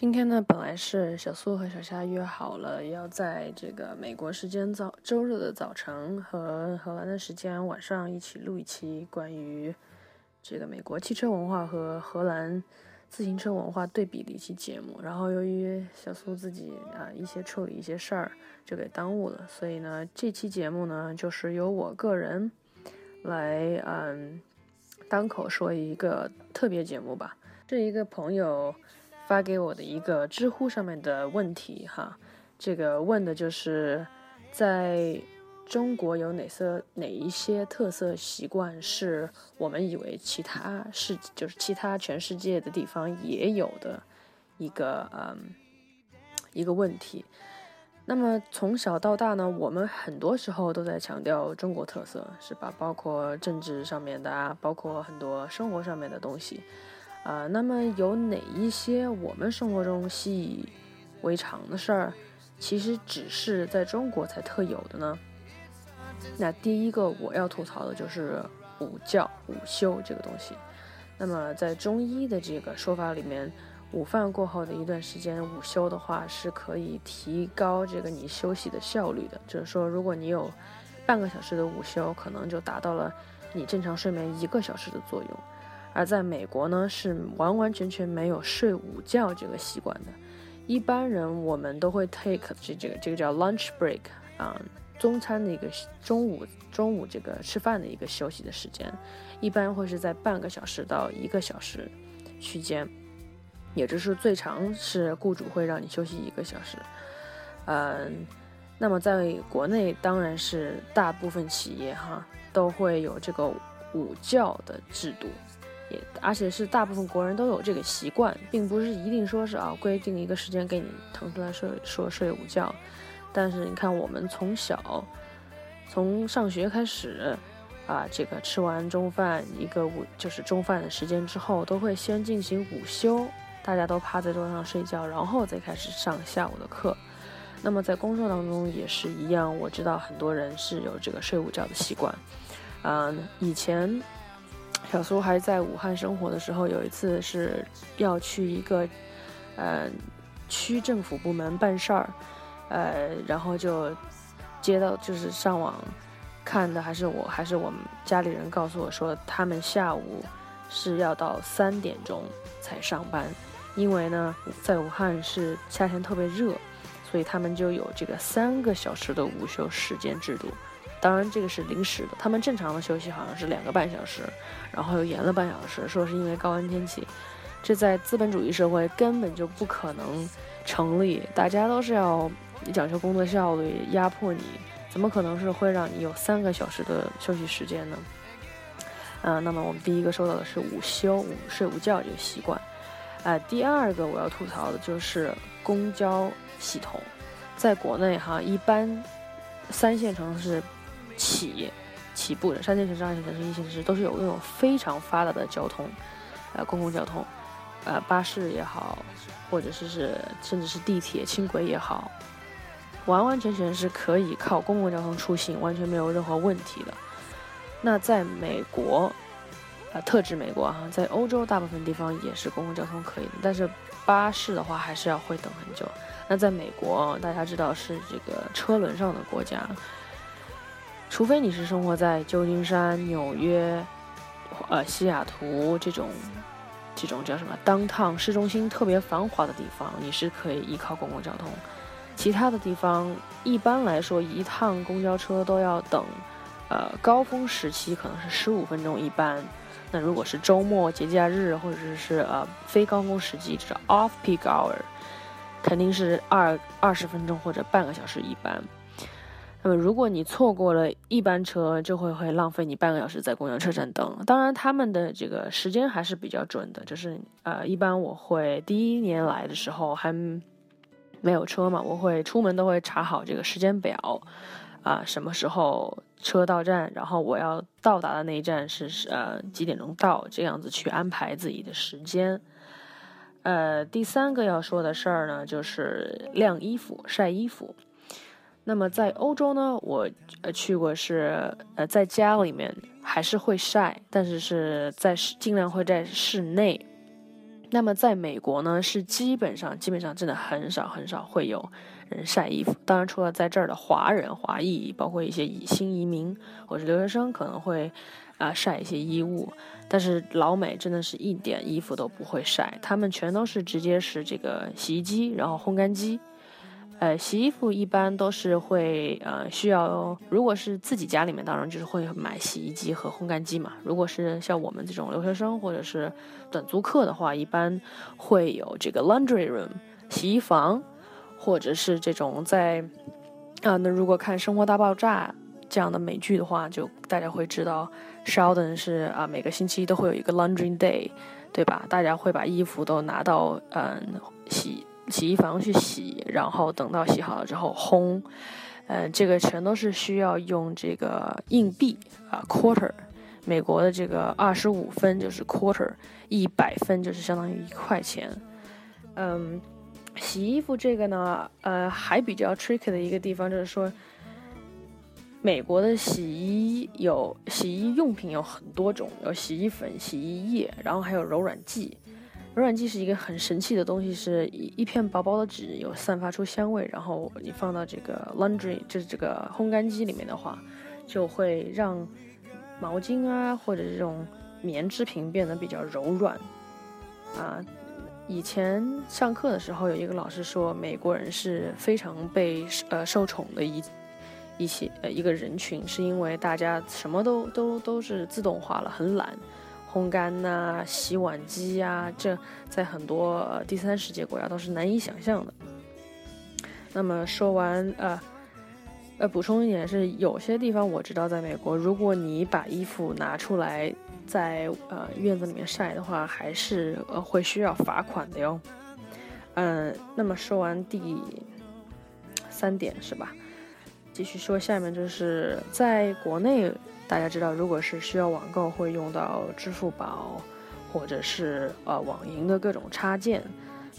今天呢，本来是小苏和小夏约好了，要在这个美国时间早周日的早晨和荷兰的时间晚上一起录一期关于这个美国汽车文化和荷兰自行车文化对比的一期节目。然后由于小苏自己啊一些处理一些事儿，就给耽误了，所以呢，这期节目呢就是由我个人来嗯单口说一个特别节目吧。是一个朋友。发给我的一个知乎上面的问题哈，这个问的就是在中国有哪些哪一些特色习惯是我们以为其他世就是其他全世界的地方也有的一个嗯一个问题。那么从小到大呢，我们很多时候都在强调中国特色，是吧？包括政治上面的啊，包括很多生活上面的东西。啊，那么有哪一些我们生活中习以为常的事儿，其实只是在中国才特有的呢？那第一个我要吐槽的就是午觉、午休这个东西。那么在中医的这个说法里面，午饭过后的一段时间午休的话，是可以提高这个你休息的效率的。就是说，如果你有半个小时的午休，可能就达到了你正常睡眠一个小时的作用。而在美国呢，是完完全全没有睡午觉这个习惯的。一般人我们都会 take 这这个这个叫 lunch break 啊，中餐的一个中午中午这个吃饭的一个休息的时间，一般会是在半个小时到一个小时区间，也就是最长是雇主会让你休息一个小时。嗯，那么在国内当然是大部分企业哈都会有这个午觉的制度。也，而且是大部分国人都有这个习惯，并不是一定说是啊规定一个时间给你腾出来睡说睡午觉。但是你看，我们从小从上学开始啊，这个吃完中饭一个午就是中饭的时间之后，都会先进行午休，大家都趴在桌上睡觉，然后再开始上下午的课。那么在工作当中也是一样，我知道很多人是有这个睡午觉的习惯。嗯，以前。小苏还在武汉生活的时候，有一次是要去一个，呃，区政府部门办事儿，呃，然后就接到就是上网看的，还是我还是我们家里人告诉我说，他们下午是要到三点钟才上班，因为呢，在武汉是夏天特别热，所以他们就有这个三个小时的午休时间制度。当然，这个是临时的。他们正常的休息好像是两个半小时，然后又延了半小时，说是因为高温天气。这在资本主义社会根本就不可能成立。大家都是要讲究工作效率，压迫你，怎么可能是会让你有三个小时的休息时间呢？嗯，那么我们第一个说到的是午休、午睡午觉这个习惯。呃，第二个我要吐槽的就是公交系统，在国内哈，一般三线城市。起起步的三线城市、二线城市、一线城市都是有那种非常发达的交通，呃，公共交通，呃，巴士也好，或者是是甚至是地铁、轻轨也好，完完全全是可以靠公共交通出行，完全没有任何问题的。那在美国，啊，特指美国哈，在欧洲大部分地方也是公共交通可以的，但是巴士的话还是要会等很久。那在美国，大家知道是这个车轮上的国家。除非你是生活在旧金山、纽约、呃西雅图这种这种叫什么当趟市中心特别繁华的地方，你是可以依靠公共交通。其他的地方，一般来说一趟公交车都要等，呃高峰时期可能是十五分钟一班。那如果是周末、节假日或者是呃非高峰时期，就是 off peak hour，肯定是二二十分钟或者半个小时一班。那么，如果你错过了一班车，就会会浪费你半个小时在公交车站等。当然，他们的这个时间还是比较准的，就是呃，一般我会第一年来的时候还没有车嘛，我会出门都会查好这个时间表，啊，什么时候车到站，然后我要到达的那一站是呃几点钟到，这样子去安排自己的时间。呃，第三个要说的事儿呢，就是晾衣服、晒衣服。那么在欧洲呢，我呃去过是呃在家里面还是会晒，但是是在尽量会在室内。那么在美国呢，是基本上基本上真的很少很少会有人晒衣服。当然，除了在这儿的华人、华裔，包括一些新移民或者留学生，可能会啊晒一些衣物。但是老美真的是一点衣服都不会晒，他们全都是直接是这个洗衣机，然后烘干机。呃，洗衣服一般都是会呃需要，如果是自己家里面，当然就是会买洗衣机和烘干机嘛。如果是像我们这种留学生或者是短租客的话，一般会有这个 laundry room 洗衣房，或者是这种在啊，那如果看《生活大爆炸》这样的美剧的话，就大家会知道，Sheldon 是啊每个星期都会有一个 laundry day，对吧？大家会把衣服都拿到嗯洗。洗衣房去洗，然后等到洗好了之后烘，呃，这个全都是需要用这个硬币啊，quarter，美国的这个二十五分就是 quarter，一百分就是相当于一块钱。嗯，洗衣服这个呢，呃，还比较 tricky 的一个地方就是说，美国的洗衣有洗衣用品有很多种，有洗衣粉、洗衣液，然后还有柔软剂。柔软剂是一个很神奇的东西，是一一片薄薄的纸，有散发出香味，然后你放到这个 laundry，就是这个烘干机里面的话，就会让毛巾啊或者这种棉制品变得比较柔软。啊，以前上课的时候有一个老师说，美国人是非常被呃受宠的一一些呃一个人群，是因为大家什么都都都是自动化了，很懒。烘干呐，洗碗机呀，这在很多第三世界国家都是难以想象的。那么说完，呃，呃，补充一点是，有些地方我知道，在美国，如果你把衣服拿出来在呃院子里面晒的话，还是呃会需要罚款的哟。嗯，那么说完第三点是吧？继续说下面就是在国内。大家知道，如果是需要网购，会用到支付宝，或者是呃网银的各种插件。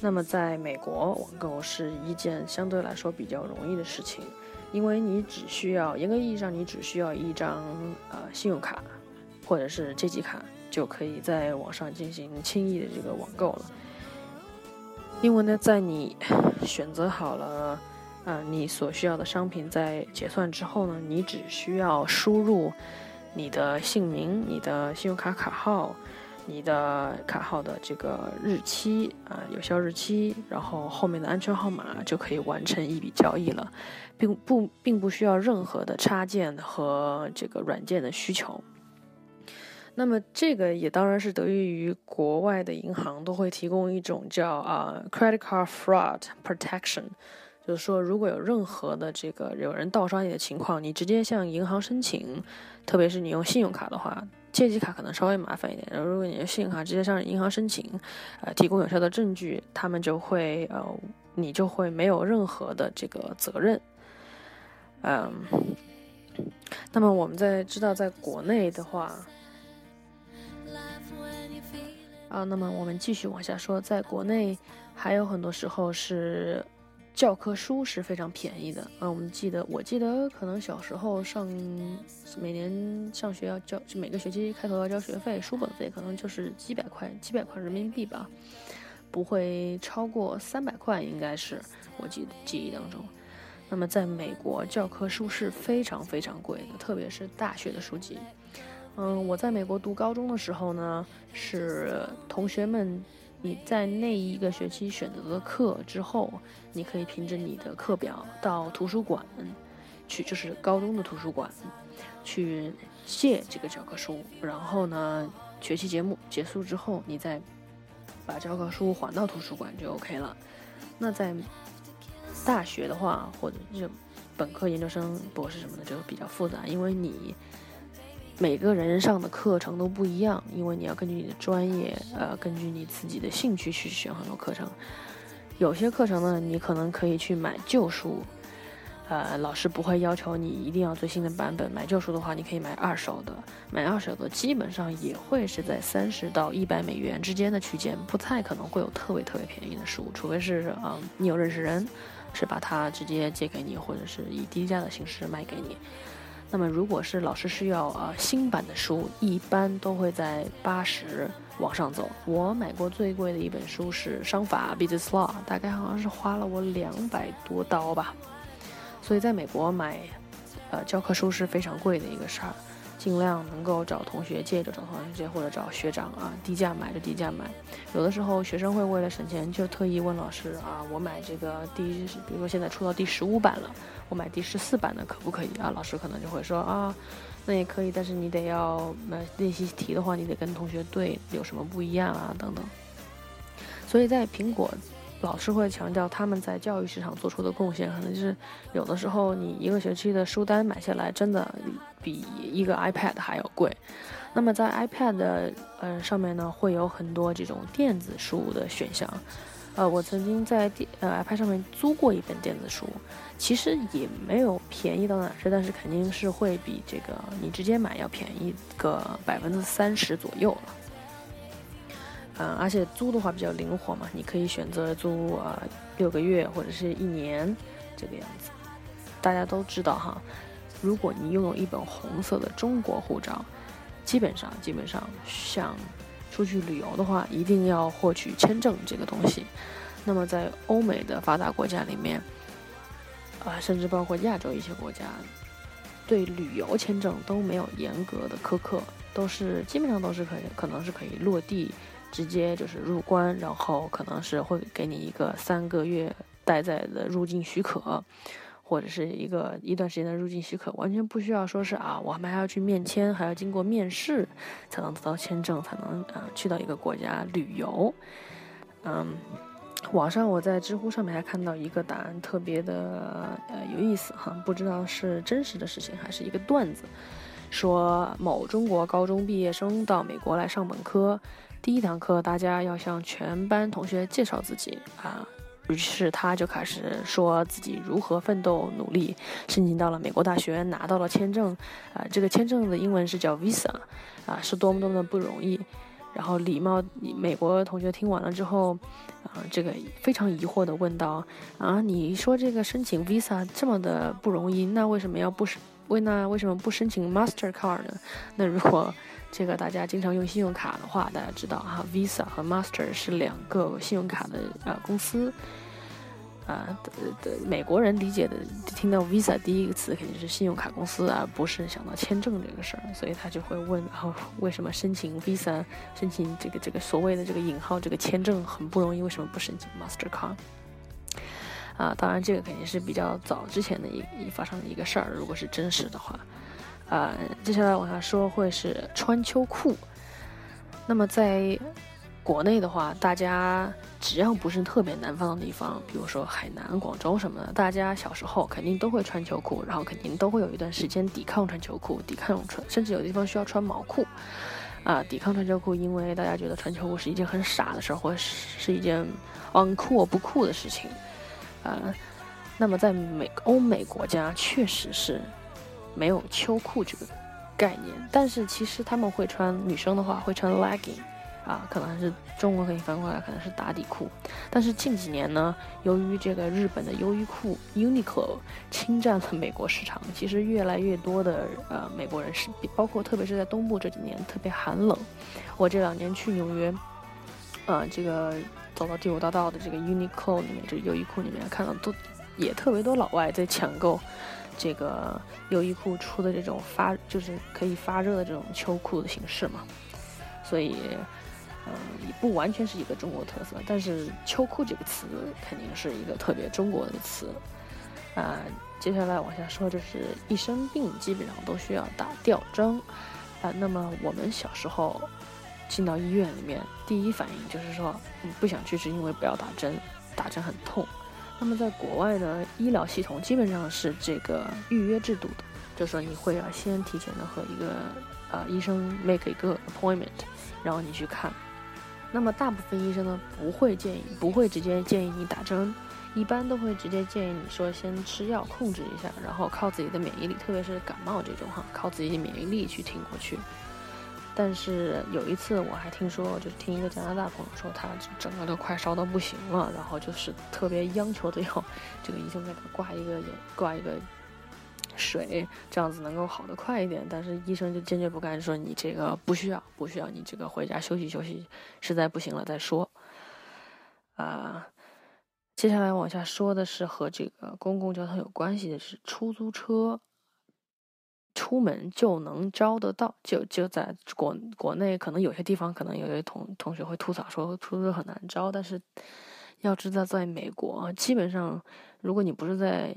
那么在美国，网购是一件相对来说比较容易的事情，因为你只需要严格意义上，你只需要一张呃信用卡或者是借记卡，就可以在网上进行轻易的这个网购了。因为呢，在你选择好了。啊，你所需要的商品在结算之后呢，你只需要输入你的姓名、你的信用卡卡号、你的卡号的这个日期啊，有效日期，然后后面的安全号码就可以完成一笔交易了，并不并不需要任何的插件和这个软件的需求。那么这个也当然是得益于国外的银行都会提供一种叫啊 credit card fraud protection。就是说，如果有任何的这个有人盗刷你的情况，你直接向银行申请，特别是你用信用卡的话，借记卡可能稍微麻烦一点。然后，如果你用信用卡直接向银行申请，呃，提供有效的证据，他们就会呃，你就会没有任何的这个责任。嗯，那么我们在知道，在国内的话，啊，那么我们继续往下说，在国内还有很多时候是。教科书是非常便宜的啊！我们记得，我记得可能小时候上每年上学要交，就每个学期开头要交学费，书本费可能就是几百块，几百块人民币吧，不会超过三百块，应该是我记记忆当中。那么在美国，教科书是非常非常贵的，特别是大学的书籍。嗯，我在美国读高中的时候呢，是同学们。你在那一个学期选择的课之后，你可以凭着你的课表到图书馆去，就是高中的图书馆去借这个教科书。然后呢，学期节目结束之后，你再把教科书还到图书馆就 OK 了。那在大学的话，或者就本科、研究生、博士什么的，就比较复杂，因为你。每个人上的课程都不一样，因为你要根据你的专业，呃，根据你自己的兴趣去选很多课程。有些课程呢，你可能可以去买旧书，呃，老师不会要求你一定要最新的版本。买旧书的话，你可以买二手的，买二手的基本上也会是在三十到一百美元之间的区间，不太可能会有特别特别便宜的书，除非是嗯，你有认识人，是把它直接借给你，或者是以低价的形式卖给你。那么，如果是老师需要呃新版的书，一般都会在八十往上走。我买过最贵的一本书是《商法 Business Law》，大概好像是花了我两百多刀吧。所以在美国买，呃，教科书是非常贵的一个事儿。尽量能够找同学借就找同学借，或者找学长啊，低价买就低价买。有的时候学生会为了省钱，就特意问老师啊，我买这个第，比如说现在出到第十五版了，我买第十四版的可不可以啊？老师可能就会说啊，那也可以，但是你得要那练习题的话，你得跟同学对有什么不一样啊等等。所以在苹果。老师会强调他们在教育市场做出的贡献，可能就是有的时候你一个学期的书单买下来，真的比一个 iPad 还要贵。那么在 iPad 的呃上面呢，会有很多这种电子书的选项。呃，我曾经在电呃 iPad 上面租过一本电子书，其实也没有便宜到哪去，但是肯定是会比这个你直接买要便宜个百分之三十左右了。嗯，而且租的话比较灵活嘛，你可以选择租啊六个月或者是一年这个样子。大家都知道哈，如果你拥有一本红色的中国护照，基本上基本上想出去旅游的话，一定要获取签证这个东西。那么在欧美的发达国家里面，啊，甚至包括亚洲一些国家，对旅游签证都没有严格的苛刻，都是基本上都是可以，可能是可以落地。直接就是入关，然后可能是会给你一个三个月待在的入境许可，或者是一个一段时间的入境许可，完全不需要说是啊，我们还要去面签，还要经过面试才能得到签证，才能啊去到一个国家旅游。嗯，网上我在知乎上面还看到一个答案，特别的呃有意思哈，不知道是真实的事情还是一个段子，说某中国高中毕业生到美国来上本科。第一堂课，大家要向全班同学介绍自己啊，于是他就开始说自己如何奋斗努力，申请到了美国大学，拿到了签证，啊，这个签证的英文是叫 visa，啊，是多么多么的不容易。然后礼貌美国同学听完了之后，啊，这个非常疑惑的问道：啊，你说这个申请 visa 这么的不容易，那为什么要不申？为那为什么不申请 Master Card 呢？那如果这个大家经常用信用卡的话，大家知道哈，Visa 和 Master 是两个信用卡的呃公司，啊的的美国人理解的，听到 Visa 第一个词肯定是信用卡公司，而不是想到签证这个事儿，所以他就会问，然 后为什么申请 Visa，申请这个这个所谓的这个引号这个签证很不容易，为什么不申请 Master Card？啊，当然这个肯定是比较早之前的一一发生的一个事儿，如果是真实的话。啊，接下来往下说会是穿秋裤。那么在国内的话，大家只要不是特别南方的地方，比如说海南、广州什么的，大家小时候肯定都会穿秋裤，然后肯定都会有一段时间抵抗穿秋裤，抵抗穿，甚至有的地方需要穿毛裤。啊，抵抗穿秋裤，因为大家觉得穿秋裤是一件很傻的事儿，或者是一件 uncool 不酷的事情。啊，那么在美欧美国家确实是。没有秋裤这个概念，但是其实他们会穿女生的话会穿 legging，啊，可能还是中文可以翻过来，可能是打底裤。但是近几年呢，由于这个日本的优衣库 Uniqlo 侵占了美国市场，其实越来越多的呃美国人是，包括特别是在东部这几年特别寒冷。我这两年去纽约，呃，这个走到第五大道的这个 Uniqlo 里面，这个优衣库里面看到都也特别多老外在抢购。这个优衣库出的这种发就是可以发热的这种秋裤的形式嘛，所以，嗯，也不完全是一个中国特色，但是秋裤这个词肯定是一个特别中国的词，啊，接下来往下说就是一生病基本上都需要打吊针，啊，那么我们小时候进到医院里面，第一反应就是说，嗯，不想去是因为不要打针，打针很痛。那么在国外呢，医疗系统基本上是这个预约制度的，就是说你会要先提前的和一个呃医生 make 一个 appointment，然后你去看。那么大部分医生呢不会建议，不会直接建议你打针，一般都会直接建议你说先吃药控制一下，然后靠自己的免疫力，特别是感冒这种哈，靠自己的免疫力去挺过去。但是有一次我还听说，就是听一个加拿大朋友说，他整个都快烧到不行了，然后就是特别央求的要这个医生给他挂一个眼挂一个水，这样子能够好得快一点。但是医生就坚决不干，说你这个不需要，不需要，你这个回家休息休息，实在不行了再说。啊，接下来往下说的是和这个公共交通有关系的是出租车。出门就能招得到，就就在国国内，可能有些地方可能有些同同学会吐槽说出租车很难招，但是要知道，在美国，基本上如果你不是在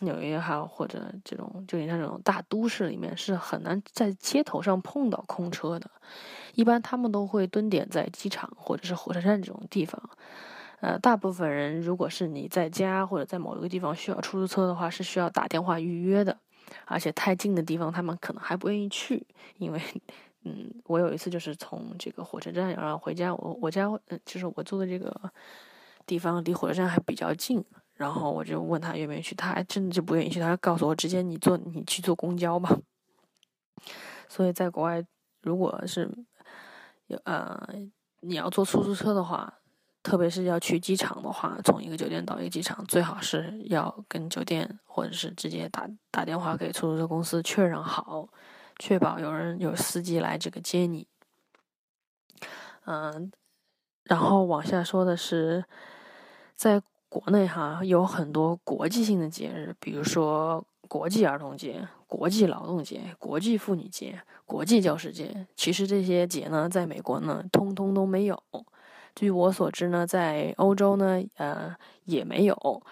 纽约哈或者这种就你像这种大都市里面，是很难在街头上碰到空车的。一般他们都会蹲点在机场或者是火车站这种地方。呃，大部分人如果是你在家或者在某一个地方需要出租车的话，是需要打电话预约的。而且太近的地方，他们可能还不愿意去，因为，嗯，我有一次就是从这个火车站然后回家，我我家就是我住的这个地方离火车站还比较近，然后我就问他愿不愿意去，他还真的就不愿意去，他告诉我直接你坐你去坐公交吧。所以在国外，如果是有呃你要坐出租车的话。特别是要去机场的话，从一个酒店到一个机场，最好是要跟酒店或者是直接打打电话给出租车公司确认好，确保有人有司机来这个接你。嗯，然后往下说的是，在国内哈有很多国际性的节日，比如说国际儿童节、国际劳动节、国际妇女节、国际教师节。其实这些节呢，在美国呢，通通都没有。据我所知呢，在欧洲呢，呃，也没有，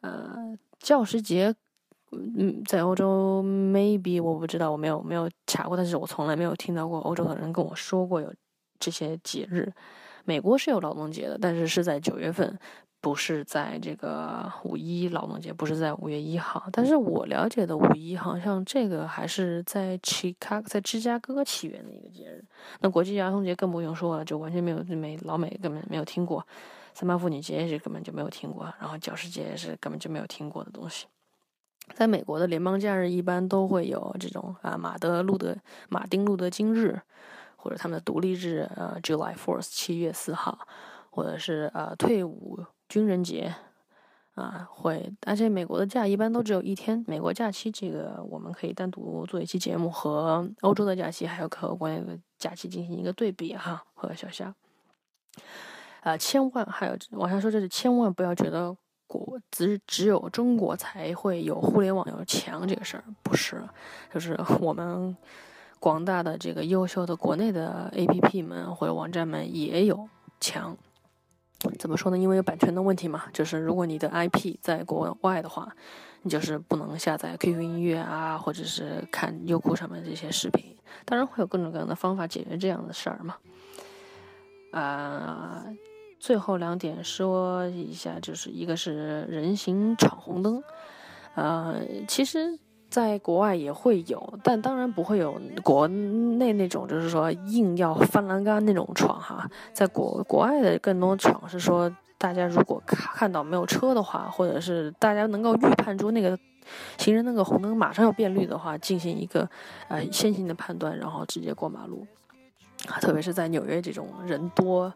呃，教师节，嗯，在欧洲 maybe 我不知道，我没有没有查过，但是我从来没有听到过欧洲的人跟我说过有这些节日。美国是有劳动节的，但是是在九月份。不是在这个五一劳动节，不是在五月一号，但是我了解的五一好像这个还是在 Chicago，在芝加哥起源的一个节日。那国际儿童节更不用说了，就完全没有没老美根本没有听过，三八妇女节是根本就没有听过，然后教师节是根本就没有听过的东西。在美国的联邦假日一般都会有这种啊马德路德马丁路德金日，或者他们的独立日呃 July Fourth 七月四号，或者是呃退伍。军人节，啊，会，而且美国的假一般都只有一天。美国假期这个我们可以单独做一期节目，和欧洲的假期还有和国内的假期进行一个对比哈。和小夏，啊，千万还有往下说，这是千万不要觉得国只只有中国才会有互联网有强这个事儿，不是，就是我们广大的这个优秀的国内的 APP 们或者网站们也有强。怎么说呢？因为有版权的问题嘛，就是如果你的 IP 在国外的话，你就是不能下载 QQ 音乐啊，或者是看优酷上面这些视频。当然会有各种各样的方法解决这样的事儿嘛。啊，最后两点说一下，就是一个是人行闯红灯，呃，其实。在国外也会有，但当然不会有国内那种，就是说硬要翻栏杆那种闯哈。在国国外的更多闯是说，大家如果看看到没有车的话，或者是大家能够预判出那个行人那个红灯马上要变绿的话，进行一个呃先行的判断，然后直接过马路。特别是在纽约这种人多、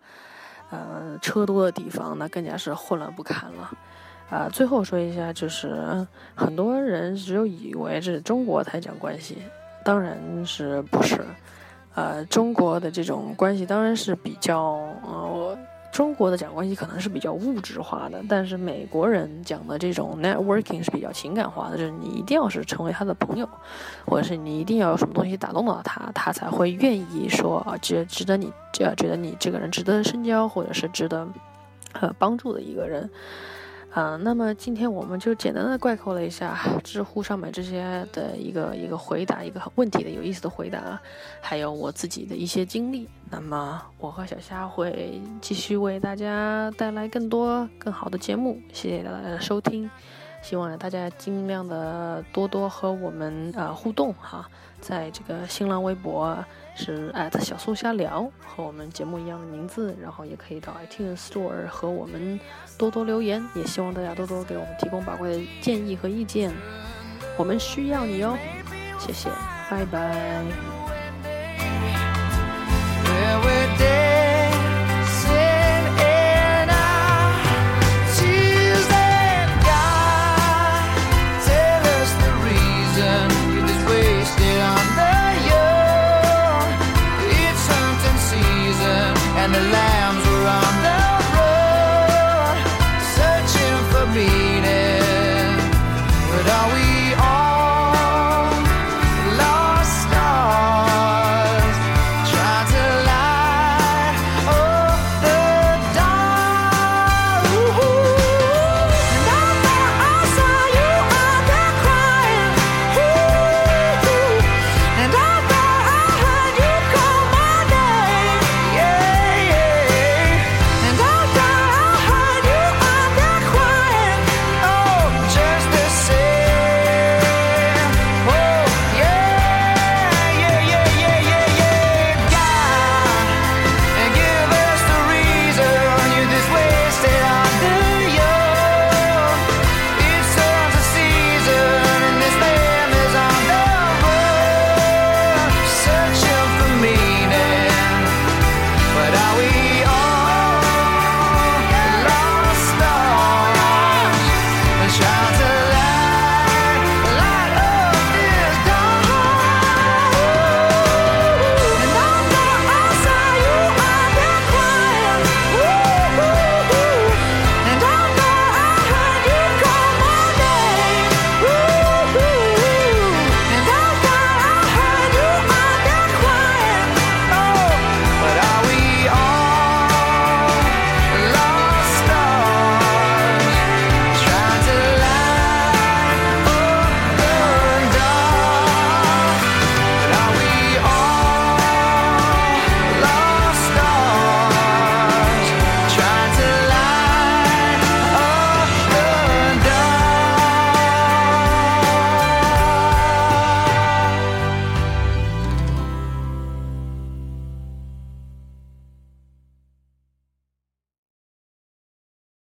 呃车多的地方，那更加是混乱不堪了。啊，最后说一下，就是很多人只有以为是中国才讲关系，当然是不是？呃，中国的这种关系当然是比较，呃，中国的讲关系可能是比较物质化的，但是美国人讲的这种 networking 是比较情感化的，就是你一定要是成为他的朋友，或者是你一定要有什么东西打动到他，他才会愿意说啊，值值得你，呃，觉得你这个人值得深交，或者是值得呃帮助的一个人。嗯，那么今天我们就简单的概括了一下知乎上面这些的一个一个回答，一个问题的有意思的回答，还有我自己的一些经历。那么我和小虾会继续为大家带来更多更好的节目，谢谢大家的收听，希望大家尽量的多多和我们呃互动哈，在这个新浪微博。是小苏瞎聊，和我们节目一样的名字，然后也可以到 iTunes Store 和我们多多留言，也希望大家多多给我们提供宝贵的建议和意见，我们需要你哦，谢谢，拜拜。and the lambs were on the road searching for me.